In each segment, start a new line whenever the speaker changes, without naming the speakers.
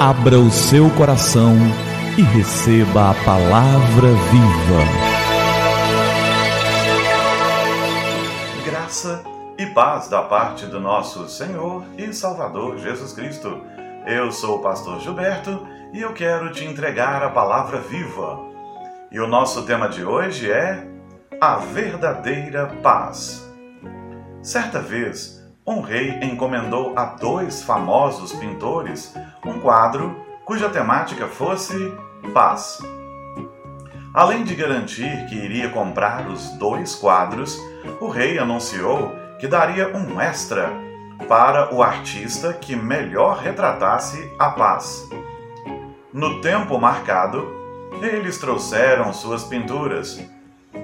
Abra o seu coração e receba a palavra viva.
Graça e paz da parte do nosso Senhor e Salvador Jesus Cristo. Eu sou o pastor Gilberto e eu quero te entregar a palavra viva. E o nosso tema de hoje é a verdadeira paz. Certa vez, um rei encomendou a dois famosos pintores um quadro cuja temática fosse paz. Além de garantir que iria comprar os dois quadros, o rei anunciou que daria um extra para o artista que melhor retratasse a paz. No tempo marcado, eles trouxeram suas pinturas.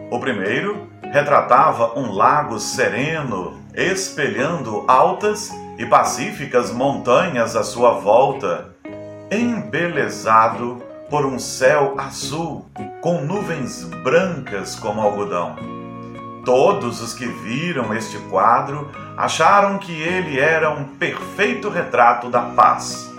O primeiro retratava um lago sereno espelhando altas e pacíficas montanhas à sua volta, embelezado por um céu azul com nuvens brancas como algodão. Todos os que viram este quadro acharam que ele era um perfeito retrato da paz.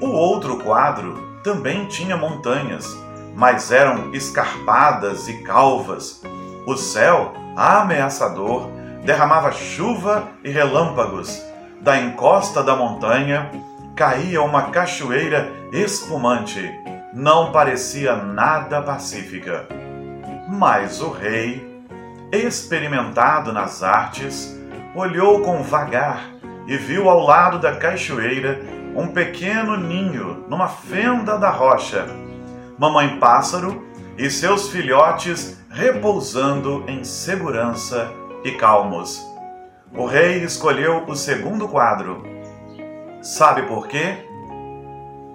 O outro quadro também tinha montanhas, mas eram escarpadas e calvas. O céu ameaçador, derramava chuva e relâmpagos. Da encosta da montanha caía uma cachoeira espumante. Não parecia nada pacífica. Mas o rei, experimentado nas artes, olhou com vagar e viu ao lado da cachoeira um pequeno ninho numa fenda da rocha. Mamãe Pássaro e seus filhotes repousando em segurança e calmos. O rei escolheu o segundo quadro. Sabe por quê?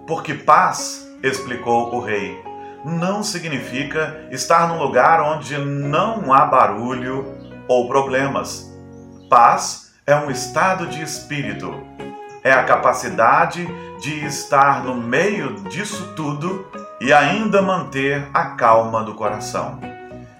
Porque paz, explicou o rei, não significa estar num lugar onde não há barulho ou problemas. Paz é um estado de espírito. É a capacidade de estar no meio disso tudo e ainda manter a calma do coração.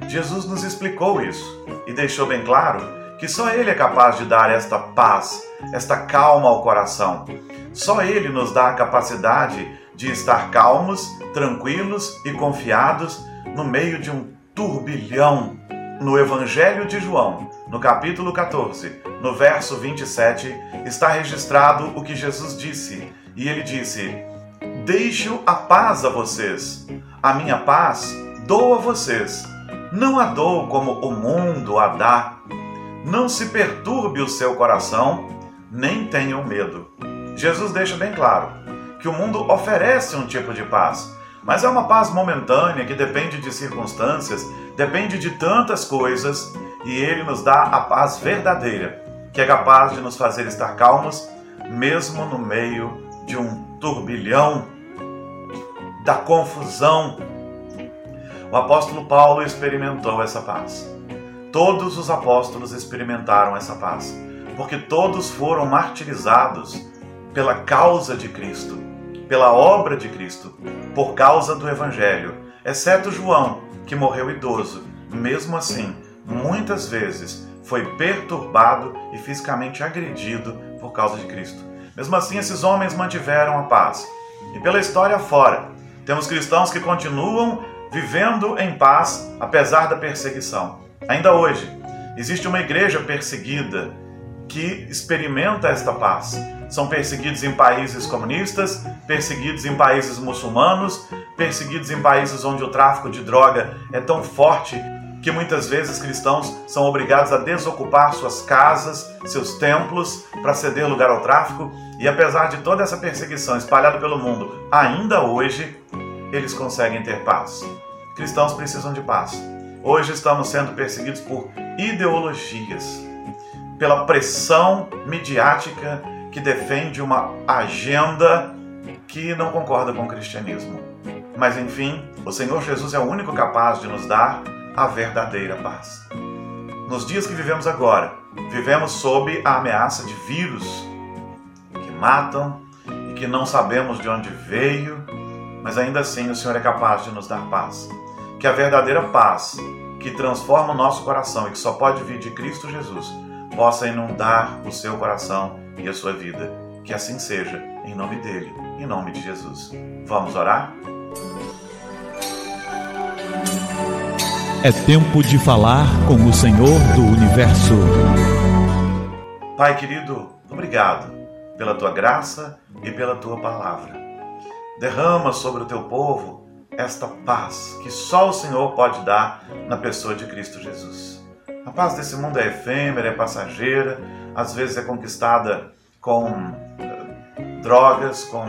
Jesus nos explicou isso e deixou bem claro que só Ele é capaz de dar esta paz, esta calma ao coração. Só Ele nos dá a capacidade de estar calmos, tranquilos e confiados no meio de um turbilhão. No Evangelho de João, no capítulo 14, no verso 27, está registrado o que Jesus disse. E ele disse: Deixo a paz a vocês, a minha paz dou a vocês não a dou como o mundo a dá. Não se perturbe o seu coração, nem tenham medo. Jesus deixa bem claro que o mundo oferece um tipo de paz, mas é uma paz momentânea que depende de circunstâncias, depende de tantas coisas, e ele nos dá a paz verdadeira, que é capaz de nos fazer estar calmos, mesmo no meio de um turbilhão da confusão o apóstolo Paulo experimentou essa paz. Todos os apóstolos experimentaram essa paz, porque todos foram martirizados pela causa de Cristo, pela obra de Cristo, por causa do Evangelho, exceto João, que morreu idoso. Mesmo assim, muitas vezes foi perturbado e fisicamente agredido por causa de Cristo. Mesmo assim, esses homens mantiveram a paz. E pela história fora, temos cristãos que continuam vivendo em paz apesar da perseguição. Ainda hoje, existe uma igreja perseguida que experimenta esta paz. São perseguidos em países comunistas, perseguidos em países muçulmanos, perseguidos em países onde o tráfico de droga é tão forte que muitas vezes cristãos são obrigados a desocupar suas casas, seus templos, para ceder lugar ao tráfico. E apesar de toda essa perseguição espalhada pelo mundo, ainda hoje eles conseguem ter paz. Cristãos precisam de paz. Hoje estamos sendo perseguidos por ideologias, pela pressão midiática que defende uma agenda que não concorda com o cristianismo. Mas enfim, o Senhor Jesus é o único capaz de nos dar a verdadeira paz. Nos dias que vivemos agora, vivemos sob a ameaça de vírus que matam e que não sabemos de onde veio mas ainda assim o Senhor é capaz de nos dar paz. Que a verdadeira paz, que transforma o nosso coração e que só pode vir de Cristo Jesus, possa inundar o seu coração e a sua vida. Que assim seja, em nome dele, em nome de Jesus. Vamos orar?
É tempo de falar com o Senhor do Universo.
Pai querido, obrigado pela tua graça e pela tua palavra. Derrama sobre o teu povo esta paz que só o Senhor pode dar na pessoa de Cristo Jesus. A paz desse mundo é efêmera, é passageira, às vezes é conquistada com eh, drogas, com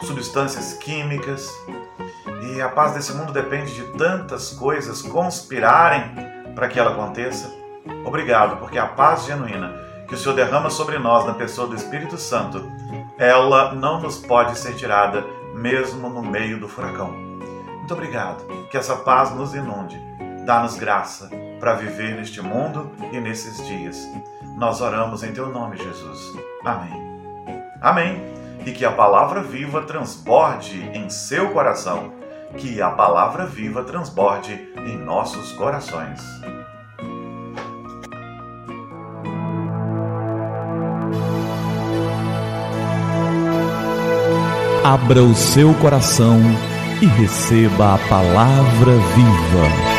substâncias químicas, e a paz desse mundo depende de tantas coisas conspirarem para que ela aconteça. Obrigado, porque a paz genuína que o Senhor derrama sobre nós na pessoa do Espírito Santo, ela não nos pode ser tirada mesmo no meio do furacão. Muito obrigado, que essa paz nos inunde. Dá-nos graça para viver neste mundo e nesses dias. Nós oramos em teu nome, Jesus. Amém. Amém. E que a palavra viva transborde em seu coração que a palavra viva transborde em nossos corações.
Abra o seu coração e receba a palavra viva.